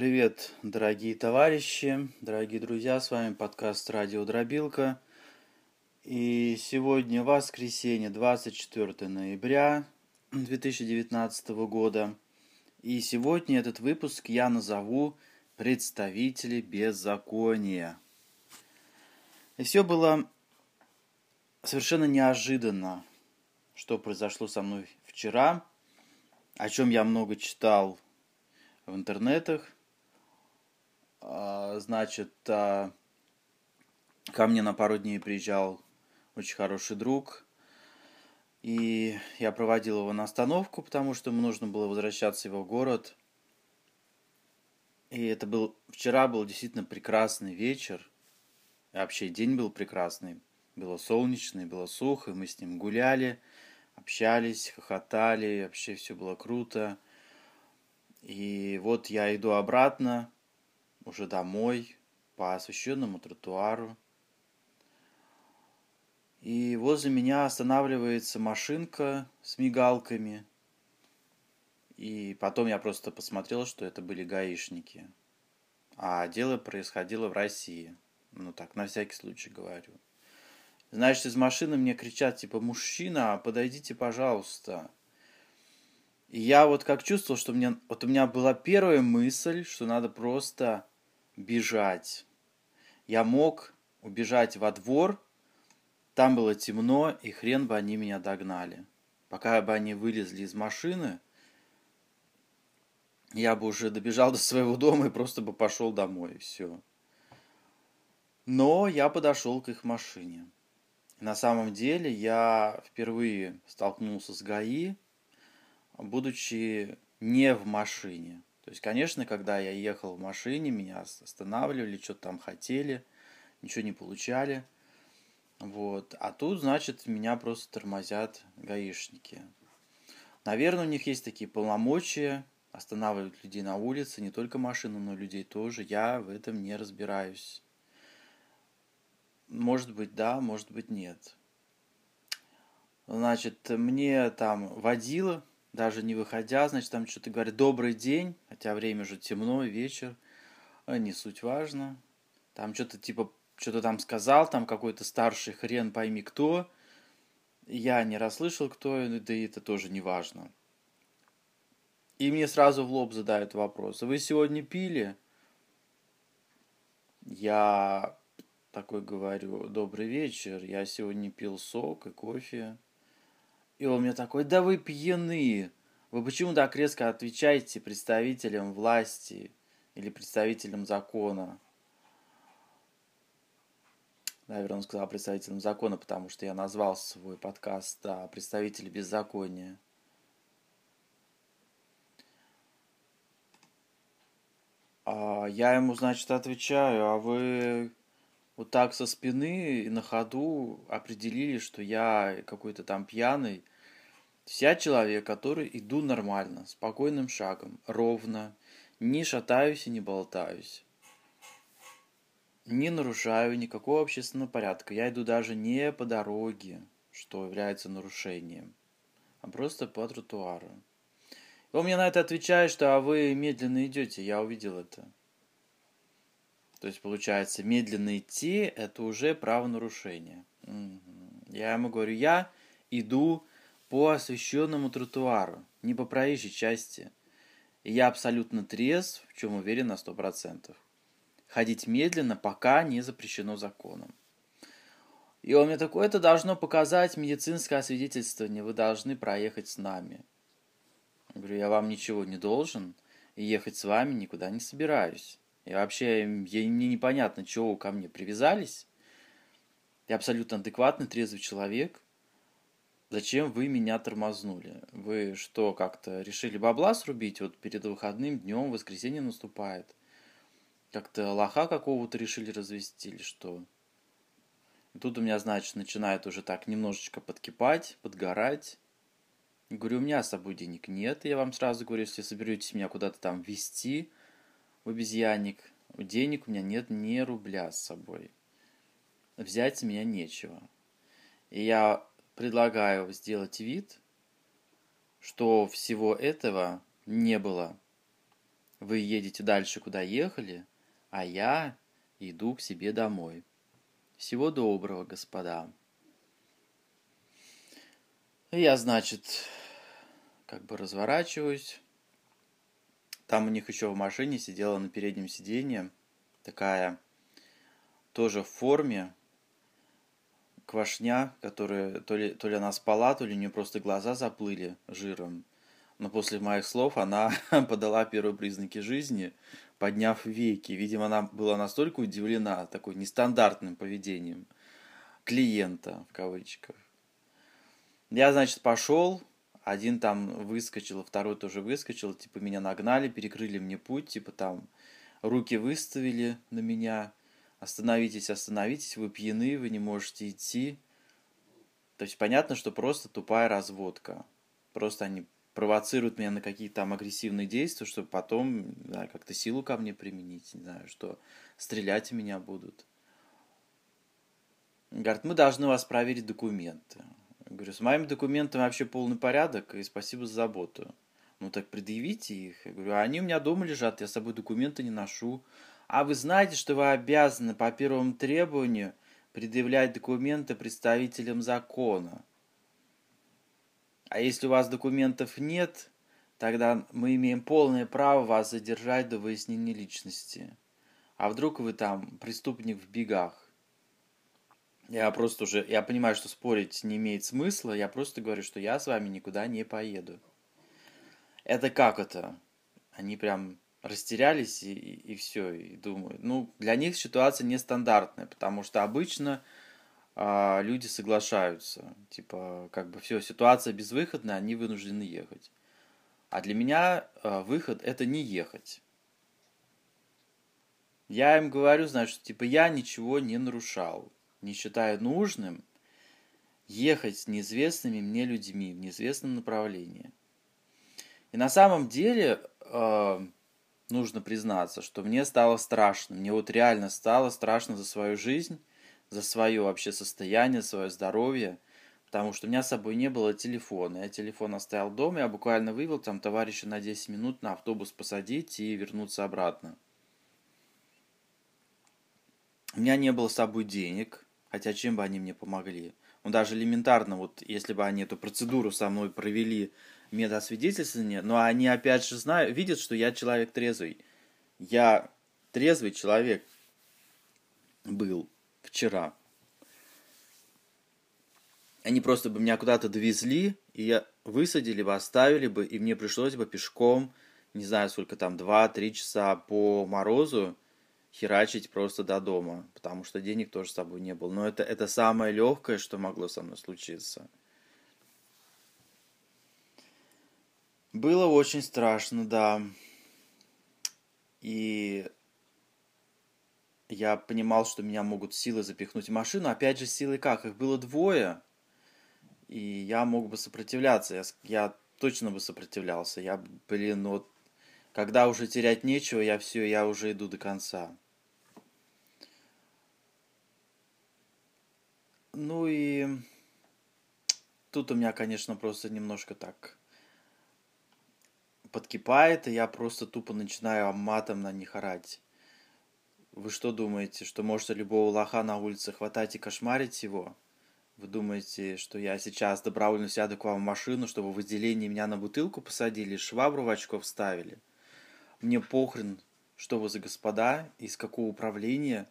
Привет, дорогие товарищи, дорогие друзья, с вами подкаст «Радио Дробилка». И сегодня воскресенье, 24 ноября 2019 года. И сегодня этот выпуск я назову «Представители беззакония». И все было совершенно неожиданно, что произошло со мной вчера, о чем я много читал в интернетах – значит, а, ко мне на пару дней приезжал очень хороший друг, и я проводил его на остановку, потому что ему нужно было возвращаться в его город. И это был вчера был действительно прекрасный вечер. И вообще день был прекрасный. Было солнечный, было сухо, мы с ним гуляли, общались, хохотали, вообще все было круто. И вот я иду обратно, уже домой по освещенному тротуару. И возле меня останавливается машинка с мигалками. И потом я просто посмотрел, что это были гаишники. А дело происходило в России. Ну так, на всякий случай говорю. Значит, из машины мне кричат, типа, мужчина, подойдите, пожалуйста. И я вот как чувствовал, что мне, вот у меня была первая мысль, что надо просто бежать. Я мог убежать во двор, там было темно, и хрен бы они меня догнали. Пока бы они вылезли из машины, я бы уже добежал до своего дома и просто бы пошел домой, и все. Но я подошел к их машине. На самом деле я впервые столкнулся с ГАИ, будучи не в машине. То есть, конечно, когда я ехал в машине, меня останавливали, что-то там хотели, ничего не получали. Вот. А тут, значит, меня просто тормозят гаишники. Наверное, у них есть такие полномочия останавливать людей на улице, не только машину, но людей тоже. Я в этом не разбираюсь. Может быть, да, может быть, нет. Значит, мне там водила даже не выходя, значит, там что-то говорит «добрый день», хотя время уже темно, вечер, а не суть важно. Там что-то типа, что-то там сказал, там какой-то старший хрен пойми кто. Я не расслышал, кто, да и это тоже не важно. И мне сразу в лоб задают вопрос, вы сегодня пили? Я такой говорю, добрый вечер, я сегодня пил сок и кофе. И он мне такой, да вы пьяны. Вы почему так резко отвечаете представителям власти или представителям закона? Наверное, он сказал представителям закона, потому что я назвал свой подкаст да, «Представители беззакония». А я ему, значит, отвечаю, а вы вот так со спины и на ходу определили, что я какой-то там пьяный, Вся человек, который иду нормально, спокойным шагом, ровно, не шатаюсь и не болтаюсь. Не нарушаю никакого общественного порядка. Я иду даже не по дороге, что является нарушением, а просто по тротуару. И он мне на это отвечает, что а вы медленно идете, я увидел это. То есть, получается, медленно идти – это уже правонарушение. Угу. Я ему говорю, я иду по освещенному тротуару, не по проезжей части. И я абсолютно трезв, в чем уверен на сто процентов. Ходить медленно, пока не запрещено законом. И он мне такой, это должно показать медицинское освидетельствование, вы должны проехать с нами. Я говорю, я вам ничего не должен, и ехать с вами никуда не собираюсь. И вообще, мне непонятно, чего вы ко мне привязались. Я абсолютно адекватный, трезвый человек – Зачем вы меня тормознули? Вы что, как-то решили бабла срубить? Вот перед выходным днем воскресенье наступает. Как-то лоха какого-то решили развести или что? И тут у меня, значит, начинает уже так немножечко подкипать, подгорать. Говорю, у меня с собой денег нет. Я вам сразу говорю, если соберетесь меня куда-то там везти в обезьянник, денег у меня нет ни рубля с собой. Взять с меня нечего. И я предлагаю сделать вид, что всего этого не было. вы едете дальше, куда ехали, а я иду к себе домой. Всего доброго, господа. Я, значит, как бы разворачиваюсь. Там у них еще в машине сидела на переднем сиденье такая тоже в форме квашня, которая то ли, то ли она спала, то ли у нее просто глаза заплыли жиром. Но после моих слов она подала первые признаки жизни, подняв веки. Видимо, она была настолько удивлена такой нестандартным поведением клиента, в кавычках. Я, значит, пошел, один там выскочил, второй тоже выскочил, типа меня нагнали, перекрыли мне путь, типа там руки выставили на меня, остановитесь, остановитесь, вы пьяны, вы не можете идти. То есть понятно, что просто тупая разводка. Просто они провоцируют меня на какие-то там агрессивные действия, чтобы потом, знаю, как-то силу ко мне применить, не знаю, что стрелять в меня будут. Говорят, мы должны у вас проверить документы. Я говорю, с моими документами вообще полный порядок, и спасибо за заботу. Ну так предъявите их. Я говорю, они у меня дома лежат, я с собой документы не ношу. А вы знаете, что вы обязаны по первому требованию предъявлять документы представителям закона. А если у вас документов нет, тогда мы имеем полное право вас задержать до выяснения личности. А вдруг вы там преступник в бегах? Я просто уже, я понимаю, что спорить не имеет смысла, я просто говорю, что я с вами никуда не поеду. Это как это? Они прям растерялись и, и, и все, и думают. Ну, для них ситуация нестандартная, потому что обычно а, люди соглашаются. Типа, как бы все, ситуация безвыходная, они вынуждены ехать. А для меня а, выход это не ехать. Я им говорю, значит, типа, я ничего не нарушал, не считаю нужным ехать с неизвестными мне людьми в неизвестном направлении. И на самом деле, э, нужно признаться, что мне стало страшно. Мне вот реально стало страшно за свою жизнь, за свое вообще состояние, свое здоровье. Потому что у меня с собой не было телефона. Я телефон оставил дома, я буквально вывел там товарища на 10 минут на автобус посадить и вернуться обратно. У меня не было с собой денег, хотя чем бы они мне помогли. Ну, даже элементарно, вот если бы они эту процедуру со мной провели медосвидетельствование, но они опять же знают, видят, что я человек трезвый. Я трезвый человек был вчера. Они просто бы меня куда-то довезли, и я высадили бы, оставили бы, и мне пришлось бы пешком, не знаю сколько там, 2-3 часа по морозу херачить просто до дома, потому что денег тоже с собой не было. Но это, это самое легкое, что могло со мной случиться. Было очень страшно, да. И я понимал, что меня могут силы запихнуть в машину. Опять же, силы как? Их было двое. И я мог бы сопротивляться. Я, я точно бы сопротивлялся. Я, блин, вот, когда уже терять нечего, я все, я уже иду до конца. Ну и тут у меня, конечно, просто немножко так подкипает, и я просто тупо начинаю матом на них орать. Вы что думаете, что можете любого лоха на улице хватать и кошмарить его? Вы думаете, что я сейчас добровольно сяду к вам в машину, чтобы в отделении меня на бутылку посадили, швабру в очко вставили? Мне похрен, что вы за господа, из какого управления.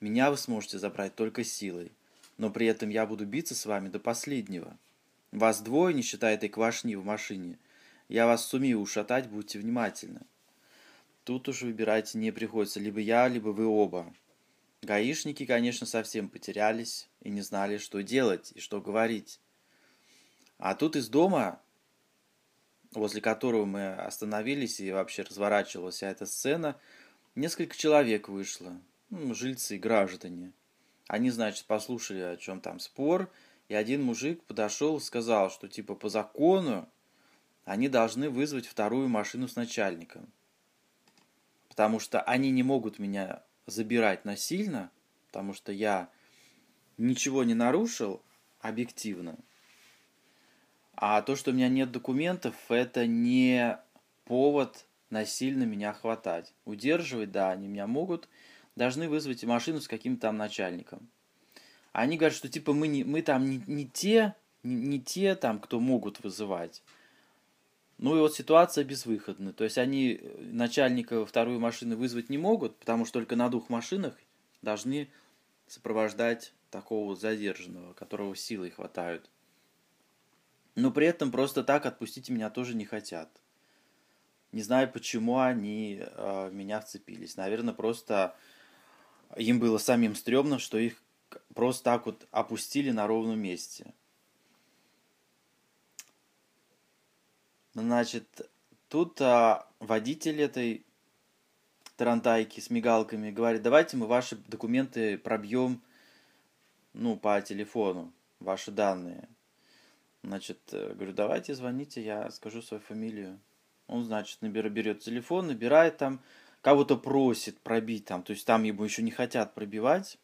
Меня вы сможете забрать только силой. Но при этом я буду биться с вами до последнего. Вас двое, не считая этой квашни в машине – я вас сумею ушатать, будьте внимательны. Тут уж выбирать не приходится, либо я, либо вы оба. Гаишники, конечно, совсем потерялись и не знали, что делать и что говорить. А тут из дома, возле которого мы остановились и вообще разворачивалась вся эта сцена, несколько человек вышло, ну, жильцы, граждане. Они, значит, послушали, о чем там спор, и один мужик подошел и сказал, что типа по закону они должны вызвать вторую машину с начальником. Потому что они не могут меня забирать насильно, потому что я ничего не нарушил объективно. А то, что у меня нет документов, это не повод насильно меня хватать. Удерживать, да, они меня могут, должны вызвать машину с каким-то там начальником. Они говорят, что типа мы, не, мы там не, не те, не, не те там, кто могут вызывать. Ну и вот ситуация безвыходная. То есть они э, начальника вторую машину вызвать не могут, потому что только на двух машинах должны сопровождать такого задержанного, которого силой хватают. Но при этом просто так отпустить меня тоже не хотят. Не знаю, почему они э, меня вцепились. Наверное, просто им было самим стрёмно, что их просто так вот опустили на ровном месте. Значит, тут а, водитель этой тарантайки с мигалками говорит, давайте мы ваши документы пробьем, ну, по телефону, ваши данные. Значит, э, говорю, давайте звоните, я скажу свою фамилию. Он, значит, наберет, берет телефон, набирает там, кого-то просит пробить там, то есть там ему еще не хотят пробивать,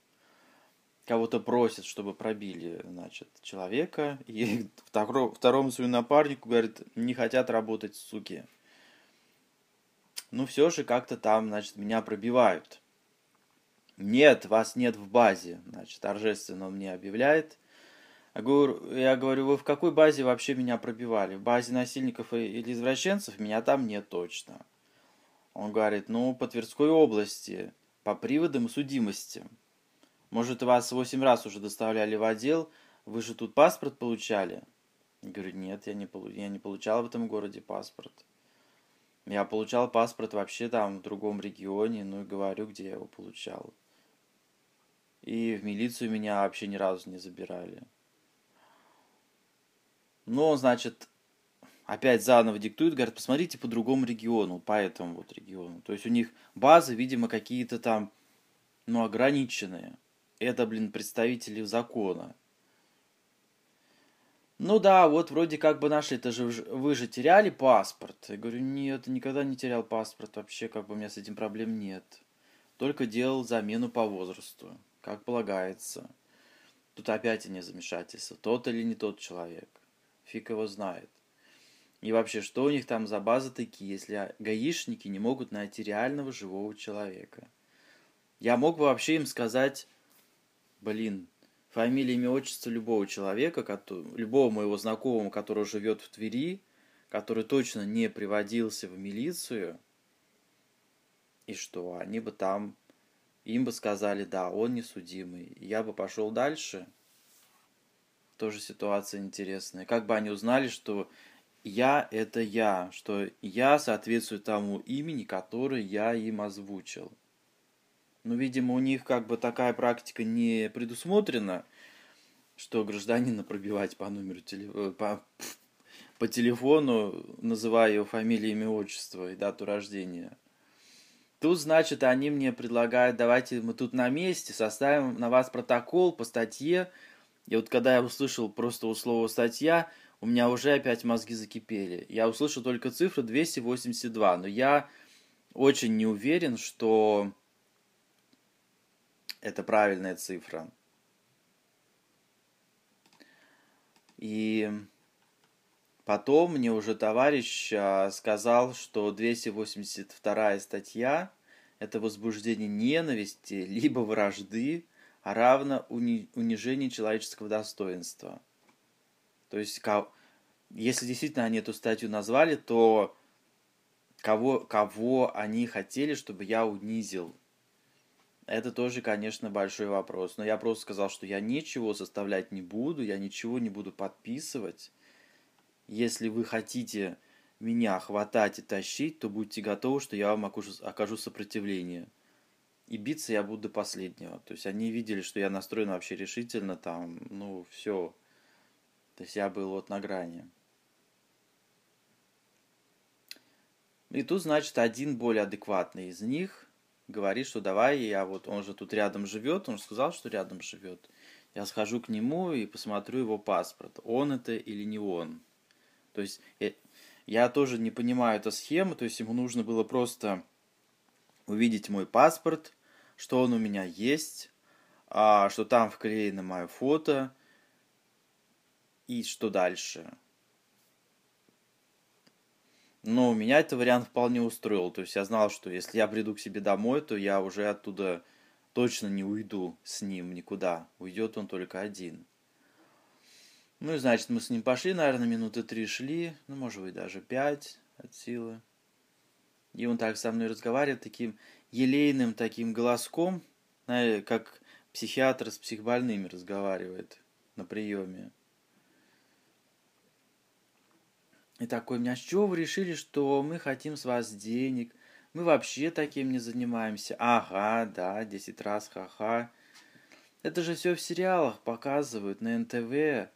кого-то просят, чтобы пробили, значит, человека, и второму, второму своему напарнику говорит, не хотят работать, суки. Ну, все же как-то там, значит, меня пробивают. Нет, вас нет в базе, значит, торжественно он мне объявляет. Я говорю, я говорю, вы в какой базе вообще меня пробивали? В базе насильников или извращенцев? Меня там нет точно. Он говорит, ну, по Тверской области, по приводам судимости. Может, вас восемь раз уже доставляли в отдел, вы же тут паспорт получали? Я говорю, нет, я не, полу... я не получал в этом городе паспорт. Я получал паспорт вообще там в другом регионе, ну и говорю, где я его получал. И в милицию меня вообще ни разу не забирали. Но, значит, опять заново диктуют, говорят, посмотрите по другому региону, по этому вот региону. То есть у них базы, видимо, какие-то там, ну, ограниченные. Это, блин, представители закона. Ну да, вот вроде как бы нашли, это же вы же теряли паспорт. Я говорю, нет, никогда не терял паспорт, вообще как бы у меня с этим проблем нет. Только делал замену по возрасту, как полагается. Тут опять не замешательство, тот или не тот человек фиг его знает. И вообще, что у них там за базы такие, если гаишники не могут найти реального живого человека? Я мог бы вообще им сказать, блин, фамилия, имя, отчество любого человека, любого моего знакомого, который живет в Твери, который точно не приводился в милицию, и что, они бы там, им бы сказали, да, он несудимый, я бы пошел дальше – тоже ситуация интересная. Как бы они узнали, что я – это я, что я соответствую тому имени, которое я им озвучил. Ну, видимо, у них как бы такая практика не предусмотрена, что гражданина пробивать по номеру телефона, по, по телефону, называя его фамилию, имя, отчество и дату рождения. Тут, значит, они мне предлагают, давайте мы тут на месте составим на вас протокол по статье и вот когда я услышал просто у слова «статья», у меня уже опять мозги закипели. Я услышал только цифру 282, но я очень не уверен, что это правильная цифра. И потом мне уже товарищ а, сказал, что 282 статья – это возбуждение ненависти, либо вражды, а равно уни унижению человеческого достоинства. То есть, если действительно они эту статью назвали, то кого, кого они хотели, чтобы я унизил? Это тоже, конечно, большой вопрос. Но я просто сказал, что я ничего составлять не буду, я ничего не буду подписывать. Если вы хотите меня хватать и тащить, то будьте готовы, что я вам окажу, сопротивление и биться я буду до последнего. То есть они видели, что я настроен вообще решительно, там, ну, все. То есть я был вот на грани. И тут, значит, один более адекватный из них говорит, что давай, я вот, он же тут рядом живет, он же сказал, что рядом живет. Я схожу к нему и посмотрю его паспорт, он это или не он. То есть я, я тоже не понимаю эту схему, то есть ему нужно было просто увидеть мой паспорт, что он у меня есть, а, что там вклеено мое фото и что дальше. Но меня этот вариант вполне устроил. То есть я знал, что если я приду к себе домой, то я уже оттуда точно не уйду с ним никуда. Уйдет он только один. Ну и значит, мы с ним пошли, наверное, минуты три шли, ну, может быть, даже пять от силы. И он так со мной разговаривает таким елейным таким голоском, как психиатр с психбольными разговаривает на приеме. И такой, меня, с чего вы решили, что мы хотим с вас денег? Мы вообще таким не занимаемся. Ага, да, десять раз, ха-ха. Это же все в сериалах показывают на НТВ.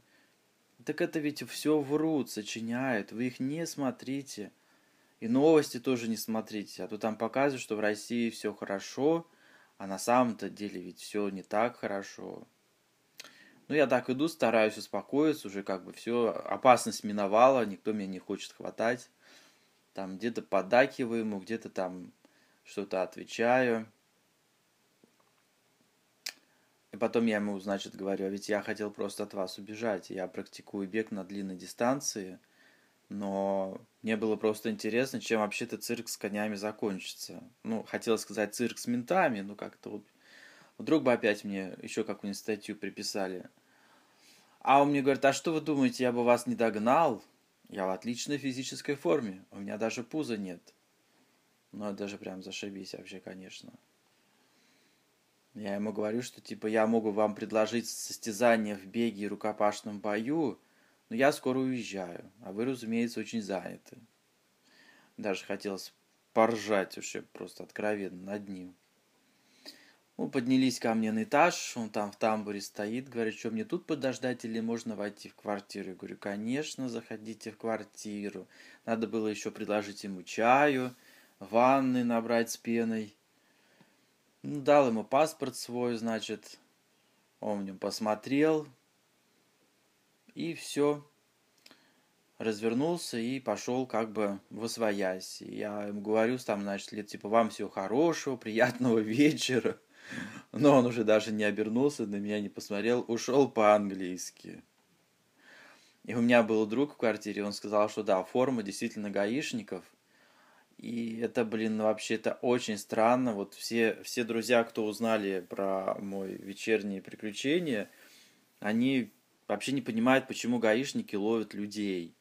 Так это ведь все врут, сочиняют. Вы их не смотрите. И новости тоже не смотрите. А то там показывают, что в России все хорошо, а на самом-то деле ведь все не так хорошо. Ну, я так иду, стараюсь успокоиться, уже как бы все, опасность миновала, никто меня не хочет хватать. Там где-то подакиваю ему, где-то там что-то отвечаю. И потом я ему, значит, говорю, а ведь я хотел просто от вас убежать. Я практикую бег на длинной дистанции, но мне было просто интересно, чем вообще-то цирк с конями закончится. Ну, хотел сказать цирк с ментами, ну как-то вот... Вдруг бы опять мне еще какую-нибудь статью приписали. А он мне говорит, а что вы думаете, я бы вас не догнал? Я в отличной физической форме, у меня даже пуза нет. Ну, это даже прям зашибись вообще, конечно. Я ему говорю, что типа я могу вам предложить состязание в беге и рукопашном бою, но я скоро уезжаю, а вы, разумеется, очень заняты. Даже хотелось поржать уже просто откровенно над ним. Мы поднялись ко мне на этаж, он там в тамбуре стоит, говорит, что мне тут подождать или можно войти в квартиру? Я говорю, конечно, заходите в квартиру. Надо было еще предложить ему чаю, ванны набрать с пеной. Ну, дал ему паспорт свой, значит, он в нем посмотрел, и все. Развернулся и пошел как бы в освоясь. Я ему говорю, там, значит, лет типа, вам всего хорошего, приятного вечера. Но он уже даже не обернулся, на меня не посмотрел, ушел по-английски. И у меня был друг в квартире, он сказал, что да, форма действительно гаишников – и это, блин, вообще это очень странно. Вот все, все друзья, кто узнали про мой вечерние приключения, они вообще не понимают, почему гаишники ловят людей.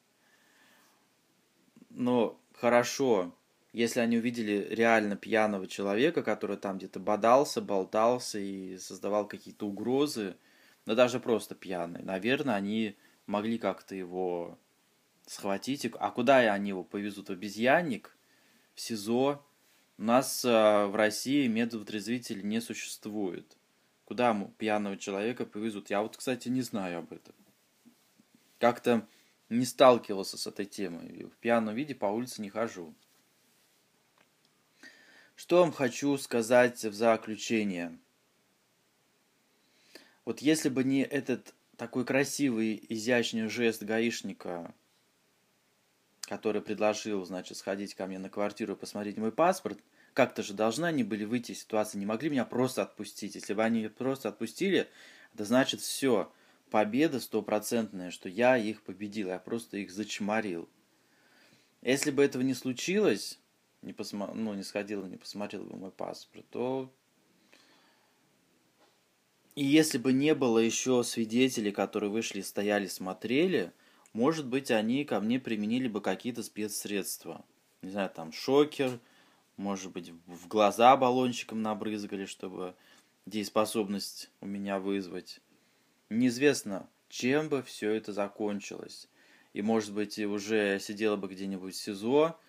Но хорошо, если они увидели реально пьяного человека, который там где-то бодался, болтался и создавал какие-то угрозы, но даже просто пьяный, наверное, они могли как-то его схватить. А куда они его повезут? В обезьянник? в СИЗО. У нас э, в России метод трезвитель не существует. Куда пьяного человека повезут? Я вот, кстати, не знаю об этом. Как-то не сталкивался с этой темой. В пьяном виде по улице не хожу. Что вам хочу сказать в заключение? Вот если бы не этот такой красивый, изящный жест гаишника, который предложил, значит, сходить ко мне на квартиру и посмотреть мой паспорт, как-то же должны они были выйти из ситуации, не могли меня просто отпустить. Если бы они просто отпустили, это значит все, победа стопроцентная, что я их победил, я просто их зачморил. Если бы этого не случилось, не, посмо... ну, не сходил и не посмотрел бы мой паспорт, то... И если бы не было еще свидетелей, которые вышли, стояли, смотрели, может быть, они ко мне применили бы какие-то спецсредства. Не знаю, там шокер, может быть, в глаза баллончиком набрызгали, чтобы дееспособность у меня вызвать. Неизвестно, чем бы все это закончилось. И, может быть, уже сидела бы где-нибудь в СИЗО,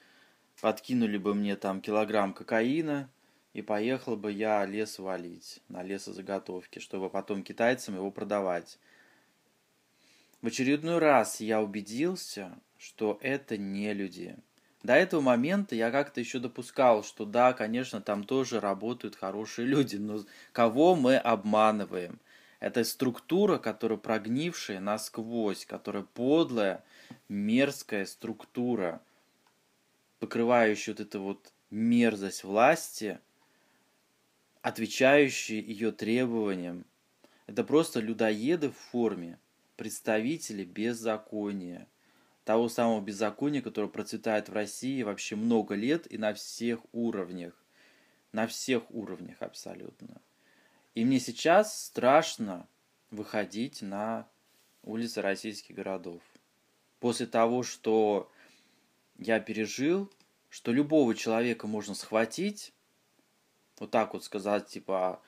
подкинули бы мне там килограмм кокаина, и поехал бы я лес валить на лесозаготовки, чтобы потом китайцам его продавать. В очередной раз я убедился, что это не люди. До этого момента я как-то еще допускал, что да, конечно, там тоже работают хорошие люди, но кого мы обманываем? Это структура, которая прогнившая насквозь, которая подлая, мерзкая структура, покрывающая вот эту вот мерзость власти, отвечающая ее требованиям. Это просто людоеды в форме представители беззакония. того самого беззакония, которое процветает в России вообще много лет и на всех уровнях. На всех уровнях абсолютно. И мне сейчас страшно выходить на улицы российских городов. После того, что я пережил, что любого человека можно схватить, вот так вот сказать, типа,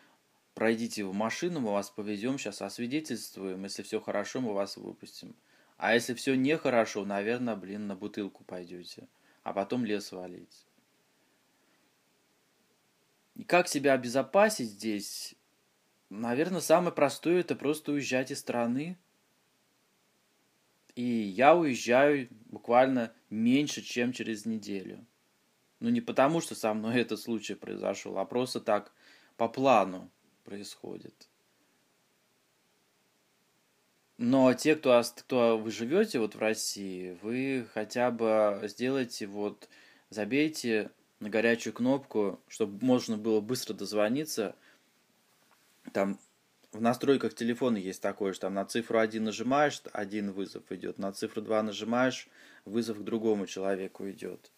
пройдите в машину, мы вас повезем, сейчас освидетельствуем, если все хорошо, мы вас выпустим. А если все нехорошо, наверное, блин, на бутылку пойдете, а потом лес валить. И как себя обезопасить здесь? Наверное, самое простое это просто уезжать из страны. И я уезжаю буквально меньше, чем через неделю. Ну не потому, что со мной этот случай произошел, а просто так по плану происходит. Но те, кто, кто вы живете вот в России, вы хотя бы сделайте вот, забейте на горячую кнопку, чтобы можно было быстро дозвониться. Там в настройках телефона есть такое, что там на цифру 1 нажимаешь, один вызов идет, на цифру 2 нажимаешь, вызов к другому человеку идет.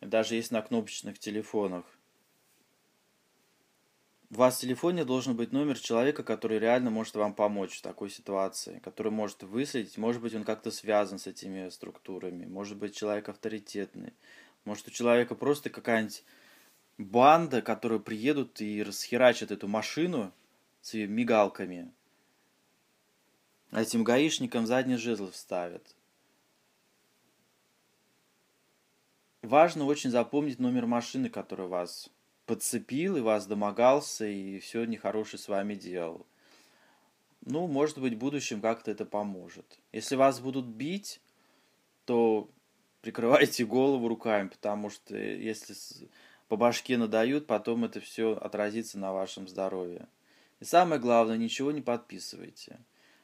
Даже есть на кнопочных телефонах. У вас в телефоне должен быть номер человека, который реально может вам помочь в такой ситуации, который может выследить, может быть, он как-то связан с этими структурами, может быть, человек авторитетный, может, у человека просто какая-нибудь банда, которые приедут и расхерачат эту машину с мигалками. Этим гаишникам задний жезл вставят. Важно очень запомнить номер машины, который вас подцепил и вас домогался и все нехорошее с вами делал. Ну, может быть, в будущем как-то это поможет. Если вас будут бить, то прикрывайте голову руками, потому что если по башке надают, потом это все отразится на вашем здоровье. И самое главное, ничего не подписывайте.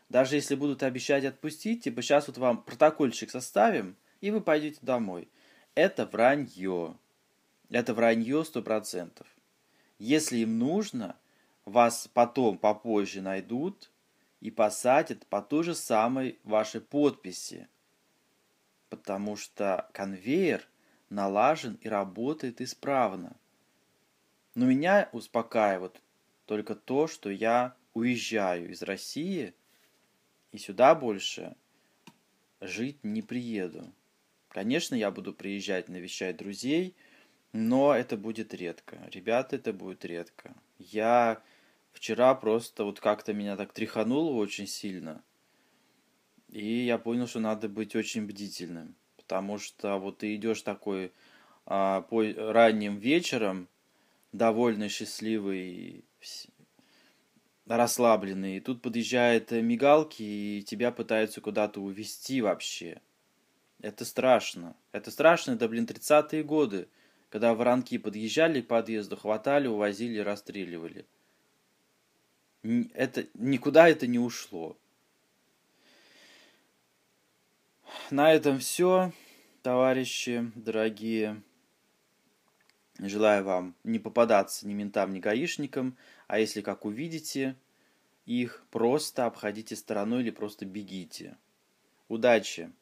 Даже если будут обещать отпустить, типа сейчас вот вам протокольчик составим, и вы пойдете домой. Это вранье. Это вранье сто процентов. Если им нужно, вас потом попозже найдут и посадят по той же самой вашей подписи. Потому что конвейер налажен и работает исправно. Но меня успокаивает только то, что я уезжаю из России и сюда больше жить не приеду. Конечно, я буду приезжать навещать друзей, но это будет редко. Ребята, это будет редко. Я вчера просто вот как-то меня так тряхануло очень сильно. И я понял, что надо быть очень бдительным. Потому что вот ты идешь такой а, по ранним вечером, довольно счастливый, расслабленный. И тут подъезжают мигалки, и тебя пытаются куда-то увезти вообще. Это страшно. Это страшно, это, блин, 30-е годы, когда воронки подъезжали к подъезду, хватали, увозили, расстреливали. Это, никуда это не ушло. На этом все, товарищи дорогие. Желаю вам не попадаться ни ментам, ни гаишникам, а если как увидите их, просто обходите стороной или просто бегите. Удачи!